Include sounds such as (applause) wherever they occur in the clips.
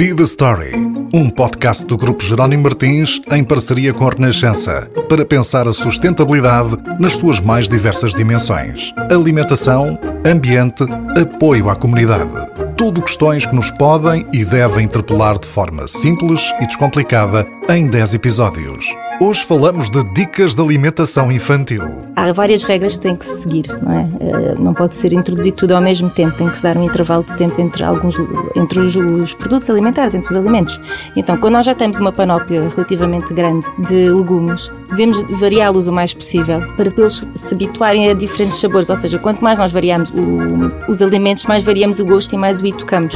Be the Story, um podcast do Grupo Jerónimo Martins em parceria com a Renascença, para pensar a sustentabilidade nas suas mais diversas dimensões: alimentação, ambiente, apoio à comunidade. Tudo questões que nos podem e devem interpelar de forma simples e descomplicada em 10 episódios. Hoje falamos de dicas de alimentação infantil. Há várias regras que têm que se seguir, não é? Eh, não pode ser introduzido tudo ao mesmo tempo, tem que se dar um intervalo de tempo entre alguns entre os, os produtos alimentares, entre os alimentos. Então, quando nós já temos uma panóplia relativamente grande de legumes, devemos variá-los o mais possível para eles se habituarem a diferentes sabores, ou seja, quanto mais nós variamos o, os alimentos, mais variamos o gosto e mais o tocamos.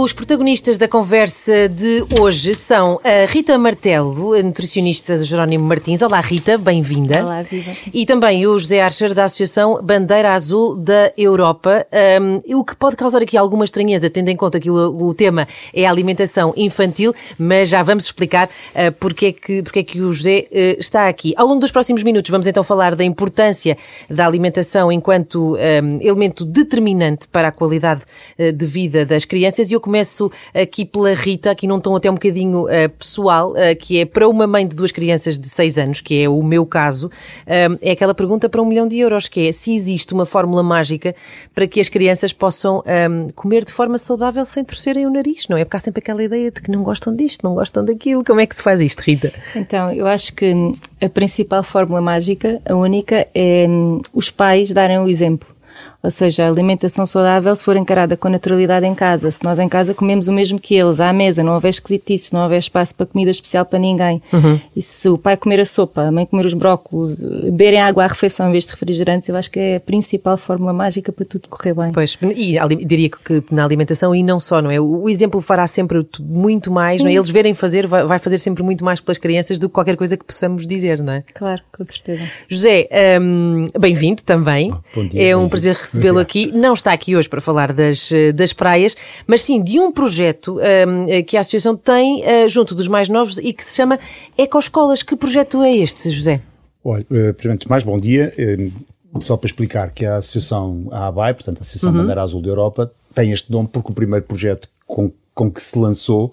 Os protagonistas da conversa de hoje são a Rita Martelo, a nutricionista de Jerónimo Martins. Olá, Rita, bem-vinda. Olá, viva. E também o José Archer, da Associação Bandeira Azul da Europa. Um, o que pode causar aqui alguma estranheza, tendo em conta que o, o tema é a alimentação infantil, mas já vamos explicar uh, porque, é que, porque é que o José uh, está aqui. Ao longo dos próximos minutos, vamos então falar da importância da alimentação enquanto um, elemento determinante para a qualidade uh, de vida das crianças. E eu começo aqui pela Rita, aqui num tom até um bocadinho uh, pessoal, uh, que é para uma mãe de duas crianças de 6 anos, que é o meu caso, uh, é aquela pergunta para um milhão de euros, que é se existe uma fórmula mágica para que as crianças possam um, comer de forma saudável sem torcerem o nariz, não é? Porque há sempre aquela ideia de que não gostam disto, não gostam daquilo. Como é que se faz isto, Rita? Então, eu acho que a principal fórmula mágica, a única, é um, os pais darem o exemplo. Ou seja, a alimentação saudável, se for encarada com naturalidade em casa, se nós em casa comemos o mesmo que eles, à mesa, não houver esquisitices, não houver espaço para comida especial para ninguém, uhum. e se o pai comer a sopa, a mãe comer os brócolos, beberem água à refeição em vez de refrigerantes, eu acho que é a principal fórmula mágica para tudo correr bem. Pois, e diria que na alimentação e não só, não é? O exemplo fará sempre muito mais, não é? Eles verem fazer, vai fazer sempre muito mais pelas crianças do que qualquer coisa que possamos dizer, não é? Claro, com certeza. José, um, bem-vindo também. Bom dia, é um prazer recebê-lo aqui. Não está aqui hoje para falar das, eh, das praias, mas sim de um projeto um, ehm, que a Associação tem uh, junto dos mais novos e que se chama Ecoescolas. Que projeto é este, José? Olha, uh, primeiro de mais, bom dia. Uh, só para explicar que a Associação a ABAI, portanto a Associação uhum. Bandeira Azul da Europa, tem este nome porque o primeiro projeto com, com que se lançou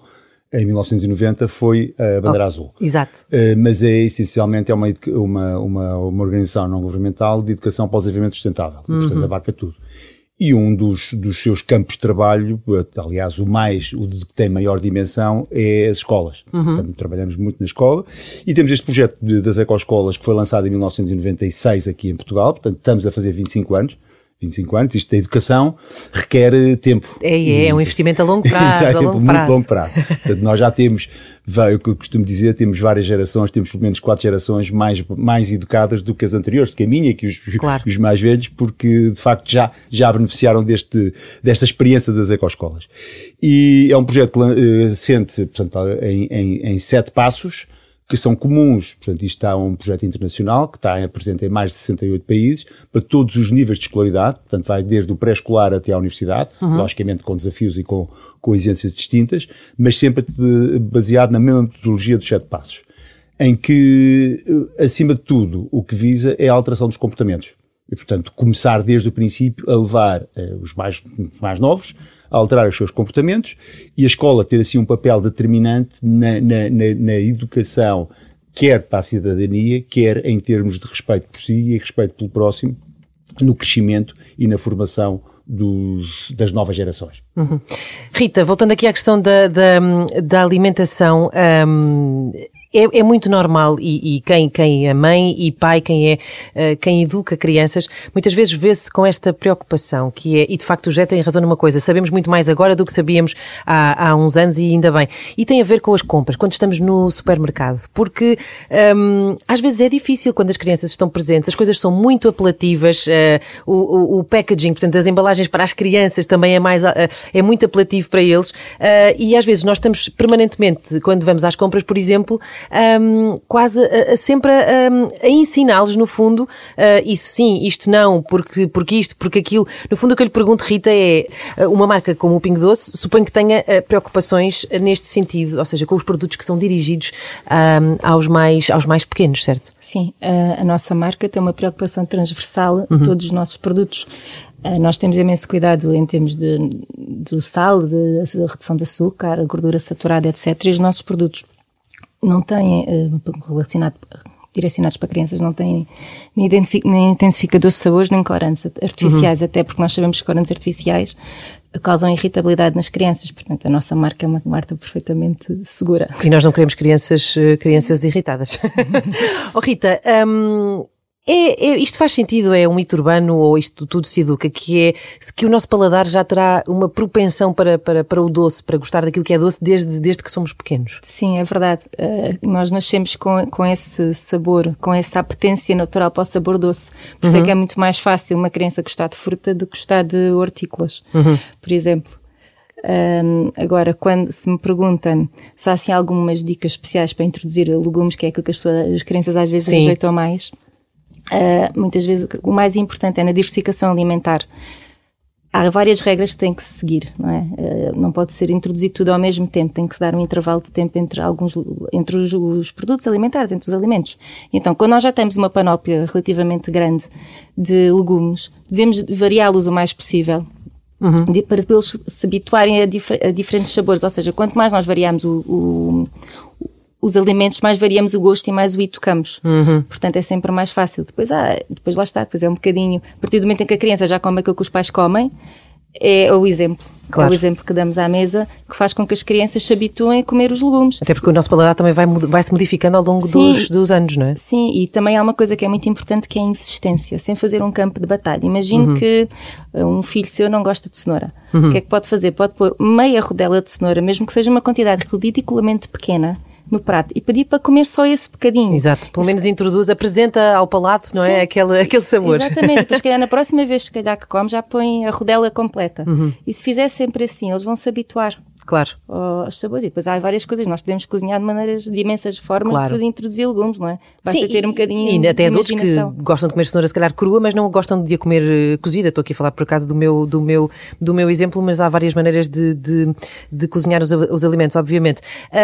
em 1990 foi a Bandeira oh, Azul. Exato. Uh, mas é essencialmente é uma, uma, uma, uma, organização não governamental de educação para o desenvolvimento sustentável. Uhum. Portanto, abarca tudo. E um dos, dos seus campos de trabalho, aliás, o mais, o que tem maior dimensão, é as escolas. Uhum. Portanto, trabalhamos muito na escola. E temos este projeto de, das ecoescolas que foi lançado em 1996 aqui em Portugal. Portanto, estamos a fazer 25 anos. 25 anos, isto da educação requer eh, tempo. É, é, é um investimento a longo (laughs) prazo. a longo muito prazo. longo prazo. Portanto, nós já temos, eu costumo dizer, temos várias gerações, temos pelo menos quatro gerações mais, mais educadas do que as anteriores, do que a minha, que os, claro. os mais velhos, porque de facto já, já beneficiaram deste, desta experiência das ecoescolas. E é um projeto que uh, assente, portanto, em, em, em sete passos, que são comuns. Portanto, isto está um projeto internacional que está presente em mais de 68 países, para todos os níveis de escolaridade, portanto, vai desde o pré-escolar até à universidade, uhum. logicamente com desafios e com, com exigências distintas, mas sempre baseado na mesma metodologia dos sete passos, em que, acima de tudo, o que visa é a alteração dos comportamentos. E, portanto, começar desde o princípio a levar uh, os mais, mais novos a alterar os seus comportamentos e a escola ter assim um papel determinante na, na, na, na educação, quer para a cidadania, quer em termos de respeito por si e respeito pelo próximo, no crescimento e na formação dos, das novas gerações. Uhum. Rita, voltando aqui à questão da, da, da alimentação, um, é, é muito normal e, e, quem, quem é mãe e pai, quem é uh, quem educa crianças, muitas vezes vê-se com esta preocupação que é, e de facto o Jé tem razão numa coisa, sabemos muito mais agora do que sabíamos há, há uns anos e ainda bem. E tem a ver com as compras, quando estamos no supermercado, porque um, às vezes é difícil quando as crianças estão presentes, as coisas são muito apelativas, uh, o, o, o, packaging, portanto as embalagens para as crianças também é mais, uh, é muito apelativo para eles e às vezes nós estamos permanentemente, quando vamos às compras, por exemplo, um, quase a, sempre a, a ensiná-los, no fundo, uh, isso sim, isto não, porque, porque isto, porque aquilo. No fundo, o que eu lhe pergunto, Rita, é ah, uma marca como o Pingo Doce, suponho que tenha uh, preocupações neste sentido, ou seja, com os produtos que são dirigidos um, aos, mais, aos mais pequenos, certo? Sim, a, nossa marca tem uma preocupação transversal uhum. todos os nossos produtos. Nós temos imenso cuidado em termos de, do sal, de, de redução de açúcar, gordura saturada, etc. E os nossos produtos não têm, uh, relacionado, direcionados para crianças, não têm nem, nem intensificadores de sabores, nem corantes artificiais, uhum. até porque nós sabemos que corantes artificiais causam irritabilidade nas crianças. Portanto, a nossa marca é uma marca perfeitamente segura. E nós não queremos crianças, eh, crianças irritadas. (laughs) oh, Rita, um, é, é, isto faz sentido? É um mito urbano ou isto tudo se educa? Que é que o nosso paladar já terá uma propensão para, para, para o doce, para gostar daquilo que é doce desde, desde que somos pequenos? Sim, é verdade. Uh, nós nascemos com, com esse sabor, com essa apetência natural para o sabor doce. Por isso é uhum. é que é muito mais fácil uma criança gostar de fruta do que gostar de hortícolas, uhum. por exemplo. Um, agora, quando se me perguntam se há assim algumas dicas especiais para introduzir legumes, que é aquilo que as, pessoas, as crianças às vezes Sim. rejeitam mais, Uh, muitas vezes o, o, mais importante é na diversificação alimentar. Há várias regras que tem que se seguir, não é? Uh, não pode ser introduzido tudo ao mesmo tempo, tem que se dar um intervalo de tempo entre alguns, entre os, os produtos alimentares, entre os alimentos. Então, quando nós já temos uma panóplia relativamente grande de legumes, devemos variá-los o mais possível, Uhum. para eles se habituarem a, dif a, diferentes sabores. Ou seja, quanto mais nós variamos o, o, os alimentos, mais variamos o gosto e mais o i tocamos. Uhum. Portanto, é sempre mais fácil. Depois, ah, depois lá está, depois é um bocadinho. A partir do momento em que a criança já come aquilo que os pais comem, é o exemplo. Claro. É o exemplo que damos à mesa que faz com que as crianças se habituem a comer os legumes. Até porque o nosso paladar também vai, vai se modificando ao longo dos, dos, anos, não é? Sim, e também há uma coisa que é muito importante que é a insistência, sem fazer um campo de batalha. Imagine uhum. que uh, um filho seu não gosta de cenoura. Uhum. O que é que pode fazer? Pode pôr meia rodela de cenoura, mesmo que seja uma quantidade ridiculamente pequena, no prato e pedir para comer só esse bocadinho. Exato, pelo menos introduz, apresenta ao palato, não é? Sim. é? Aquele, aquele sabor. Exatamente, (laughs) depois calhar na próxima vez se calhar que come já põe a rodela completa. Uhum. E se fizer sempre assim, eles vão se habituar. Claro. Aos sabores. E depois há várias coisas. Nós podemos cozinhar de maneiras, de imensas formas claro. de introduzir legumes, não é? Basta Sim, ter um bocadinho e até adultos que gostam de comer cenoura, se calhar crua, mas não gostam de a comer eh, cozida. Estou aqui a falar por acaso do meu, do meu, do meu exemplo, mas há várias maneiras de, de, de cozinhar os, os, alimentos, obviamente.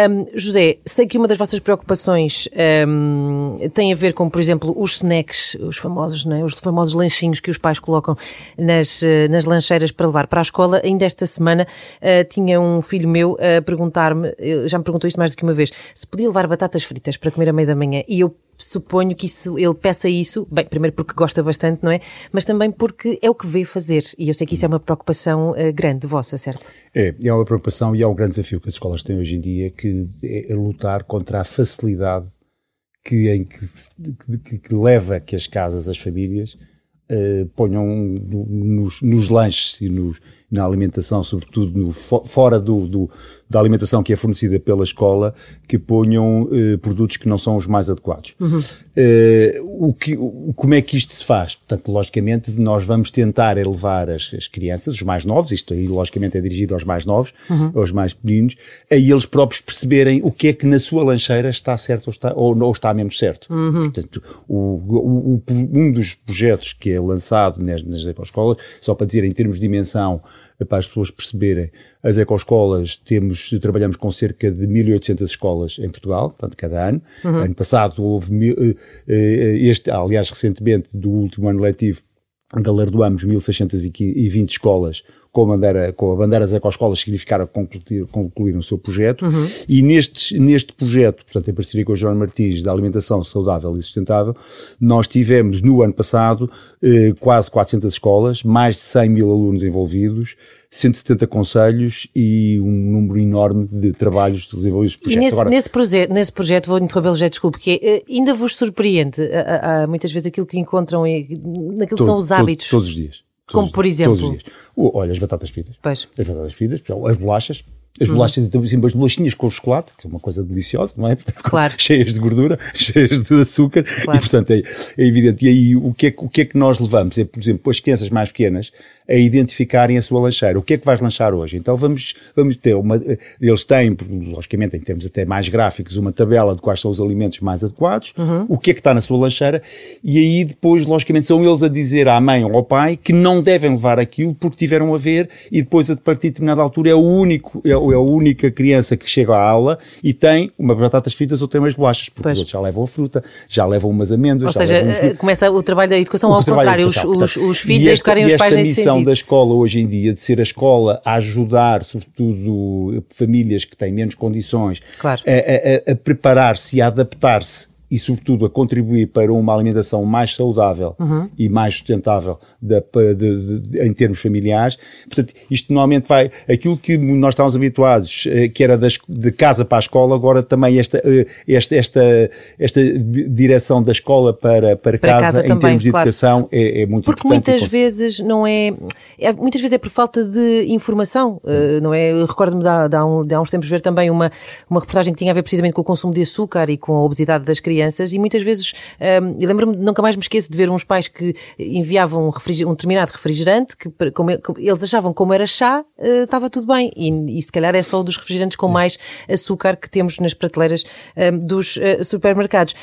Um, José, sei que uma das vossas preocupações um, tem a ver com, por exemplo, os snacks, os famosos, não é? os famosos lanchinhos que os pais colocam nas, eh, nas lancheiras para levar para a escola. Ainda esta semana uh, tinha um filho meu a perguntar-me, já me perguntou isto mais do que uma vez, se podia levar batatas fritas para comer à meia da manhã. E eu suponho que isso, ele peça isso, bem, primeiro porque gosta bastante, não é? Mas também porque é o que vê fazer. E eu sei que isso é uma preocupação uh, grande vossa, certo? É, é uma preocupação e é um grande desafio que as escolas têm hoje em dia, que é lutar contra a facilidade que, em que, que, que leva que as casas, as famílias, uh, ponham nos, nos lanches e nos, na alimentação, sobretudo no, fora do, do, da alimentação que é fornecida pela escola, que ponham uh, produtos que não são os mais adequados. Uhum. Uh, o que, o, como é que isto se faz? Portanto, logicamente, nós vamos tentar elevar as, as crianças, os mais novos, isto aí logicamente é dirigido aos mais novos, uhum. aos mais pequeninos, a eles próprios perceberem o que é que na sua lancheira está certo ou está, ou, ou está menos certo. Uhum. Portanto, o, o, um dos projetos que é lançado nas, nas escolas, só para dizer em termos de dimensão, para as pessoas perceberem, as ecoescolas temos, trabalhamos com cerca de 1.800 escolas em Portugal, portanto, cada ano. Uhum. Ano passado houve, eh, eh, este, aliás, recentemente, do último ano letivo, galardoamos 1.620 escolas com a bandeira, com a bandeira Zé Escolas significaram concluir, concluir o seu projeto uhum. e neste, neste projeto, portanto em parceria com o João Martins da alimentação saudável e sustentável, nós tivemos no ano passado eh, quase 400 escolas, mais de 100 mil alunos envolvidos, 170 conselhos e um número enorme de trabalhos desenvolvidos projetos. E nesse, Agora, nesse, proje nesse projeto, vou interromper-lo já, desculpe, porque é, ainda vos surpreende muitas vezes aquilo que encontram e, naquilo todo, que são os hábitos. Todo, todos os dias. Como por exemplo? Todos os dias. olha, as batatas fritas. Pois. As batatas fritas, as bolachas. As uhum. bolachas, então, assim, as bolachinhas com chocolate, que é uma coisa deliciosa, não é? (laughs) Portanto, claro. Cheias de gordura, (laughs) cheias de açúcar, claro. e portanto é, é, evidente. E aí o que, é, o que é que nós levamos? É, por exemplo, as crianças mais pequenas a identificarem a sua lancheira. O que é que vais lanchar hoje? Então vamos, vamos ter uma, eles têm, logicamente em termos até mais gráficos, uma tabela de quais são os alimentos mais adequados, uhum. o que é que está na sua lancheira, e aí depois, logicamente, são eles a dizer à mãe ou ao pai que não devem levar aquilo porque tiveram a ver, e depois a partir de determinada altura é o único, é, é a única criança que chega à aula e tem uma batatas fritas ou tem umas bolachas, porque pois. os outros já levam a fruta, já levam umas amêndoas. Ou seja, uns... Eh, começa o trabalho da educação o ao contrário, os, os, os, filhos a educarem os pais nesse sentido. a missão da escola hoje em dia, de ser a escola a ajudar, sobretudo, famílias que têm menos condições, claro. a, a, a preparar-se e a adaptar-se e, sobretudo, a contribuir para uma alimentação mais saudável uhum. e mais sustentável de, de, de, em termos familiares. Portanto, isto normalmente vai, aquilo que nós estávamos habituados, eh, que era das, de casa para a escola, agora também esta, eh, esta, esta, esta direção da escola para, para, para casa, casa, em também, termos de claro. educação, é, é muito Porque importante. Porque muitas vezes não é, é, muitas vezes é por falta de informação, uh, não é? Recordo-me de, há de há uns tempos ver também uma, uma reportagem que tinha a ver precisamente com o consumo de açúcar e com a obesidade das crianças crianças e muitas vezes, um, eu lembro-me, nunca mais me esqueço de ver uns pais que enviavam um, um determinado refrigerante, que como, eles achavam como era chá, uh, estava tudo bem. E, e, se calhar é só um dos refrigerantes com mais açúcar que temos nas prateleiras um, dos uh, supermercados.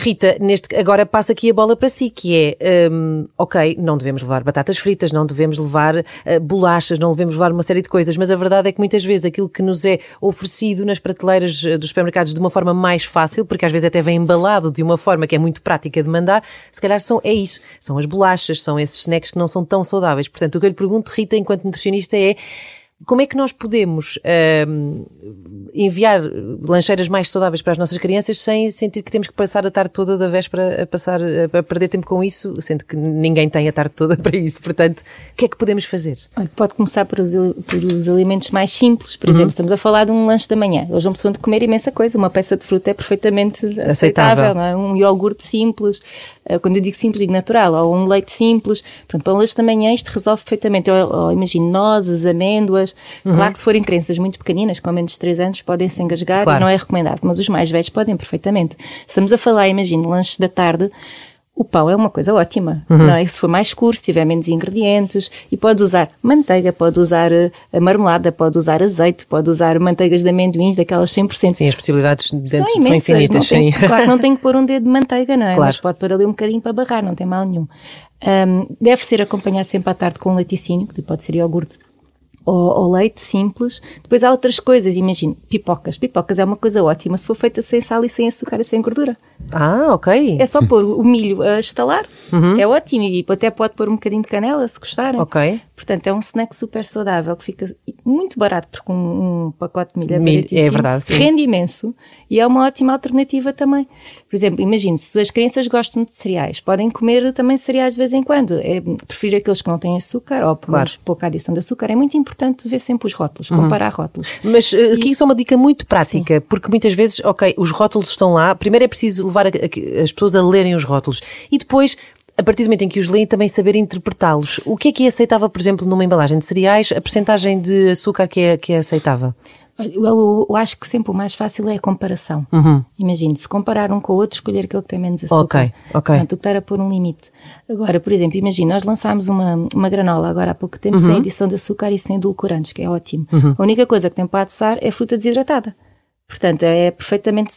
Rita, neste, agora passa aqui a bola para si, que é, um, ok, não devemos levar batatas fritas, não devemos levar uh, bolachas, não devemos levar uma série de coisas, mas a verdade é que muitas vezes aquilo que nos é oferecido nas prateleiras uh, dos supermercados de uma forma mais fácil, porque às vezes até vem embalado de uma forma que é muito prática de mandar, se calhar são, é isso, são as bolachas, são esses snacks que não são tão saudáveis. Portanto, o que eu lhe pergunto, Rita, enquanto nutricionista, é como é que nós podemos uh, enviar lancheiras mais saudáveis para as nossas crianças sem sentir que temos que passar a tarde toda da véspera a passar a perder tempo com isso, sendo que ninguém tem a tarde toda (laughs) para isso. Portanto, o que é que podemos fazer? Pode começar por os, por os alimentos mais simples. Por uhum. exemplo, estamos a falar de um lanche da manhã. Eles não precisam de comer imensa coisa. Uma peça de fruta é perfeitamente aceitável. aceitável é? Um iogurte simples. Eh, quando eu digo simples, digo natural. Ou um leite simples. Pronto, para um lanche da manhã isto resolve perfeitamente. Ou, ou imagino nozes, amêndoas. Uhum. Claro que se forem crianças muito pequeninas, com menos de 3 anos, podem se engasgar claro. e não é recomendado. Mas os mais velhos podem perfeitamente. Estamos a falar, imagino, lanches da tarde o pão é uma coisa ótima, uhum. não é? Se for mais escuro, se tiver menos ingredientes, e pode usar manteiga, pode usar uh, marmelada, pode usar azeite, pode usar manteigas de amendoins, daquelas 100%. Sim, as possibilidades dentro são, são infinitas, sim. claro que não tem que (laughs) pôr um dedo de manteiga, não é? Claro. Mas pode pôr ali um bocadinho para barrar, não tem mal nenhum. Um, deve ser acompanhado sempre à tarde com um laticínio, que pode ser iogurte ou, ou, leite simples. Depois há outras coisas, imagine, pipocas. Pipocas é uma coisa ótima se for feita sem sal e sem açúcar e sem gordura. Ah, ok. É só pôr o milho a estalar, uhum. é ótimo. E até pode pôr um bocadinho de canela, se gostarem. Ok. Portanto, é um snack super saudável que fica muito barato, porque um, um pacote de milho é milho, É verdade, sim. Rende imenso e é uma ótima alternativa também. Por exemplo, imagine, se as crianças gostam de cereais, podem comer também cereais de vez em quando. É, prefiro aqueles que não têm açúcar ou pelo claro. pouca adição de açúcar. É muito importante ver sempre os rótulos, uhum. comparar rótulos. Mas uh, aqui e... só uma dica muito prática, sim. porque muitas vezes, ok, os rótulos estão lá, primeiro é preciso levar a, a, as pessoas a lerem os rótulos e depois a partir do momento em que os leem, também saber interpretá-los. O que é que é aceitável, por exemplo, numa embalagem de cereais, a percentagem de açúcar que é, que é aceitável? Eu, eu, eu, acho que sempre o mais fácil é a comparação. Uhum. Imagine, se comparar um com o outro, escolher aquele que tem menos açúcar. Ok, ok. Portanto, estar a pôr um limite. Agora, por exemplo, imagine, nós lançámos uma, uma granola agora há pouco tempo uhum. sem adição de açúcar e sem edulcorantes, que é ótimo. Uhum. A única coisa que tem para adoçar é fruta desidratada. Portanto, é perfeitamente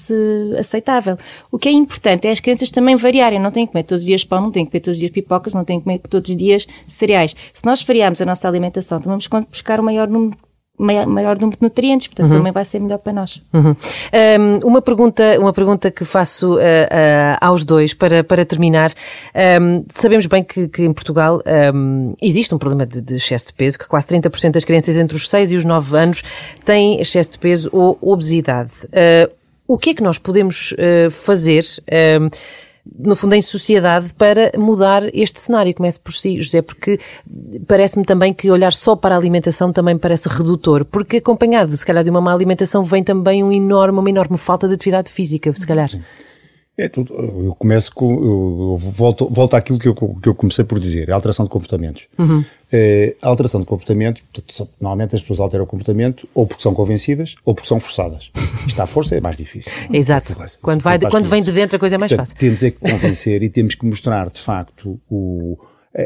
aceitável. O que é importante é as crianças também variarem. Não têm que comer todos os dias pão, não têm que comer todos os dias pipocas, não têm que comer todos os dias cereais. Se nós variarmos a nossa alimentação, então vamos buscar o maior número maior, maior número de nutrientes, portanto uhum. também vai ser melhor para nós. Uhum. Um, uma pergunta, uma pergunta que faço uh, uh, aos dois para, para terminar. Um, sabemos bem que, que em Portugal um, existe um problema de, de, excesso de peso, que quase 30% das crianças entre os 6 e os 9 anos têm excesso de peso ou obesidade. Uh, o que é que nós podemos fazer? No fundo, em sociedade para mudar este cenário. Comece por si, José, porque parece-me também que olhar só para a alimentação também parece redutor, porque acompanhado, se calhar, de uma má alimentação vem também um enorme, uma enorme falta de atividade física, se calhar. É tudo. Eu começo com. Eu volto, volto àquilo que eu, que eu comecei por dizer, a alteração de comportamentos. Uhum. É, a alteração de comportamentos, normalmente as pessoas alteram o comportamento ou porque são convencidas ou porque são forçadas. (laughs) Isto à força é mais difícil. Exato. Quando, vai, quando vem de dentro a coisa é mais Portanto, fácil. Temos é que convencer e temos que mostrar, de facto, o,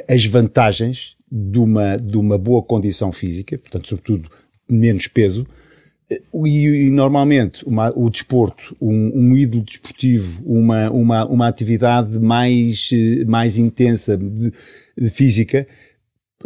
as vantagens de uma, de uma boa condição física, portanto, sobretudo menos peso, e, e normalmente uma, o desporto, um, um ídolo desportivo, uma, uma, uma atividade mais, mais intensa de, de física,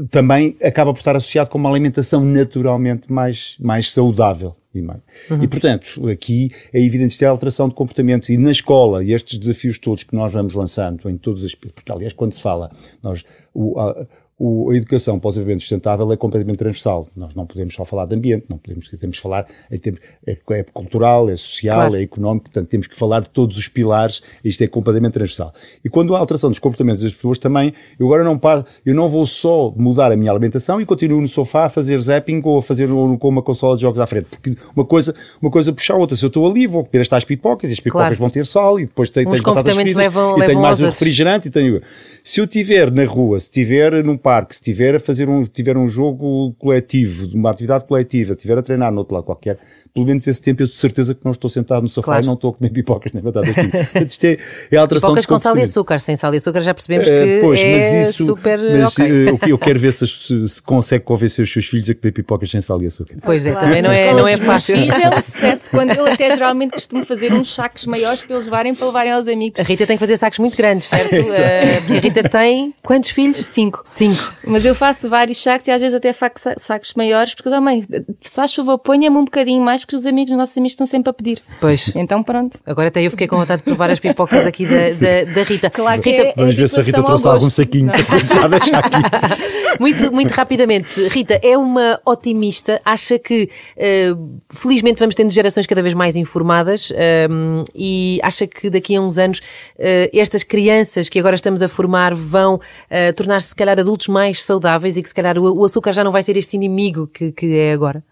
também acaba por estar associado com uma alimentação naturalmente mais, mais saudável. E, mais. Uhum. e portanto, aqui é evidente que é a alteração de comportamentos e na escola, e estes desafios todos que nós vamos lançando em todos os porque aliás quando se fala, nós, o, a, o, a educação para o desenvolvimento sustentável é completamente transversal. Nós não podemos só falar de ambiente, não podemos, temos que falar, é, é, cultural, é social, claro. é económico, portanto temos que falar de todos os pilares, isto é completamente transversal. E quando há alteração dos comportamentos das pessoas também, eu agora não paro, eu não vou só mudar a minha alimentação e continuo no sofá a fazer zapping ou a fazer com uma consola de jogos à frente, porque uma coisa, uma coisa puxa a outra. Se eu estou ali, vou comer estas pipocas e as pipocas claro. vão ter sal e depois tenho, tenho batatas fritas levam, e tenho mais um refrigerante e tenho... Se eu estiver na rua, se estiver num parque, se estiver a fazer um, tiver um jogo coletivo, uma atividade coletiva, estiver a treinar no outro lado qualquer, pelo menos esse tempo eu tenho certeza que não estou sentado no sofá claro. e não estou a comer pipocas nem batatas (laughs) Isto é, é a alteração Pipocas com sal e açúcar, sem sal e açúcar já percebemos eh, que uh, pois, é mas isso, super mas, okay. uh, eu quero ver se, se, consegue convencer os seus filhos a comer pipocas sem sal e açúcar. Pois é, claro. também não é, não é fácil. é um sucesso, quando eu até geralmente costumo fazer uns sacos maiores para eles levarem para levarem aos amigos. A Rita tem que fazer sacos muito grandes, certo? (laughs) uh, a Rita tem quantos filhos? Cinco. Cinco. Mas eu faço vários sacos e às vezes até faço sacos maiores, porque também, se faz favor, ponha-me um bocadinho mais, porque os amigos, os nossos amigos estão sempre a pedir. Pois. Então pronto. Agora até eu fiquei com vontade de provar as pipocas aqui da, da, da Rita. Claro Rita, é, Vamos ver se a Rita trouxe algum saquinho para já deixar aqui. (laughs) muito, muito rapidamente, Rita, é uma otimista, acha que uh, felizmente vamos tendo gerações cada vez mais informadas um, e acha que daqui a uns anos uh, estas crianças que agora estamos a formar vão uh, tornar-se se calhar adultos mais saudáveis e que se calhar o, açúcar já não vai ser este inimigo que, que é agora?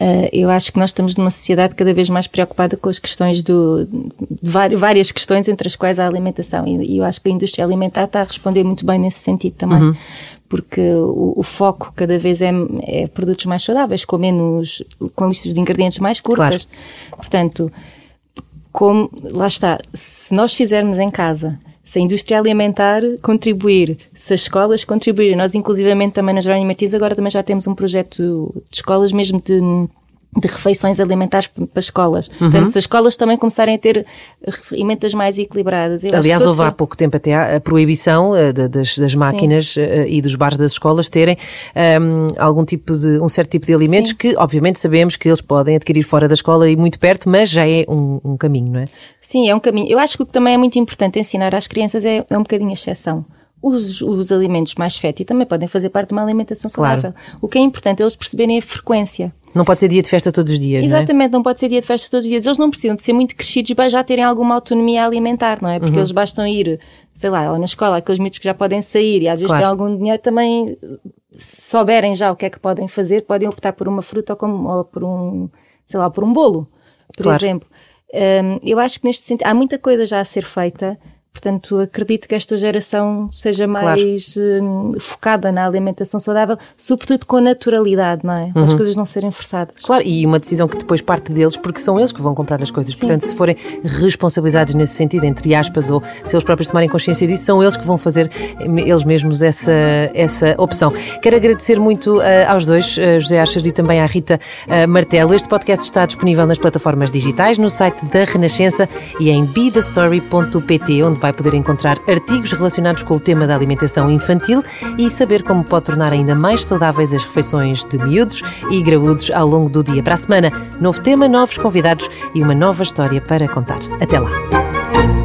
Uh, eu acho que nós estamos numa sociedade cada vez mais preocupada com as questões do, de várias questões, entre as quais a alimentação. E, e, eu acho que a indústria alimentar está a responder muito bem nesse sentido também. Uhum. Porque o, o, foco cada vez é, é, produtos mais saudáveis, com menos, com listas de ingredientes mais curtas. Claro. Portanto, como, lá está, se nós fizermos em casa se a indústria alimentar contribuir, se as escolas contribuírem, nós inclusivamente também na Jerónimo Martins agora também já temos um projeto de escolas mesmo de de refeições alimentares para escolas. Uhum. Portanto, se as escolas também começarem a ter ferramentas mais equilibradas. Aliás, houve há pouco tempo até a proibição uh, das, das, máquinas uh, e dos bares das escolas terem um, ehm, algum tipo de, um certo tipo de alimentos Sim. que, obviamente, sabemos que eles podem adquirir fora da escola e muito perto, mas já é um, um, caminho, não é? Sim, é um caminho. Eu acho que o que também é muito importante ensinar às crianças é, é um bocadinho a exceção. Os, os alimentos mais fatty também podem fazer parte de uma alimentação saudável. Claro. O que é importante é eles perceberem a frequência. Não pode ser dia de festa todos os dias, Exatamente, não, é? não pode ser dia de festa todos os dias. Eles não precisam de ser muito crescidos para já terem alguma autonomia alimentar, não é? Porque uhum. eles bastam ir, sei lá, lá na escola, aqueles mitos que já podem sair e às vezes claro. têm algum dinheiro também, se souberem já o que é que podem fazer, podem optar por uma fruta ou, como, ou por um, sei lá, por um bolo, por claro. exemplo. Um, eu acho que neste sentido, há muita coisa já a ser feita, Portanto, acredito que esta geração seja mais claro. uh, focada na alimentação saudável, sobretudo com naturalidade, não é? Uhum. As coisas não serem forçadas. Claro, e uma decisão que depois parte deles, porque são eles que vão comprar as coisas. Sim. Portanto, se forem responsabilizados nesse sentido, entre aspas, ou se eles próprios tomarem consciência disso, são eles que vão fazer eles mesmos essa, essa opção. Quero agradecer muito uh, aos dois, uh, José Archer e também à Rita Martelo. Este podcast está disponível nas plataformas digitais, no site da Renascença e em bethestory.pt, onde vai vai poder encontrar artigos relacionados com o tema da alimentação infantil e saber como pode tornar ainda mais saudáveis as refeições de miúdos e graúdos ao longo do dia. Para a semana, novo tema, novos convidados e uma nova história para contar. Até lá!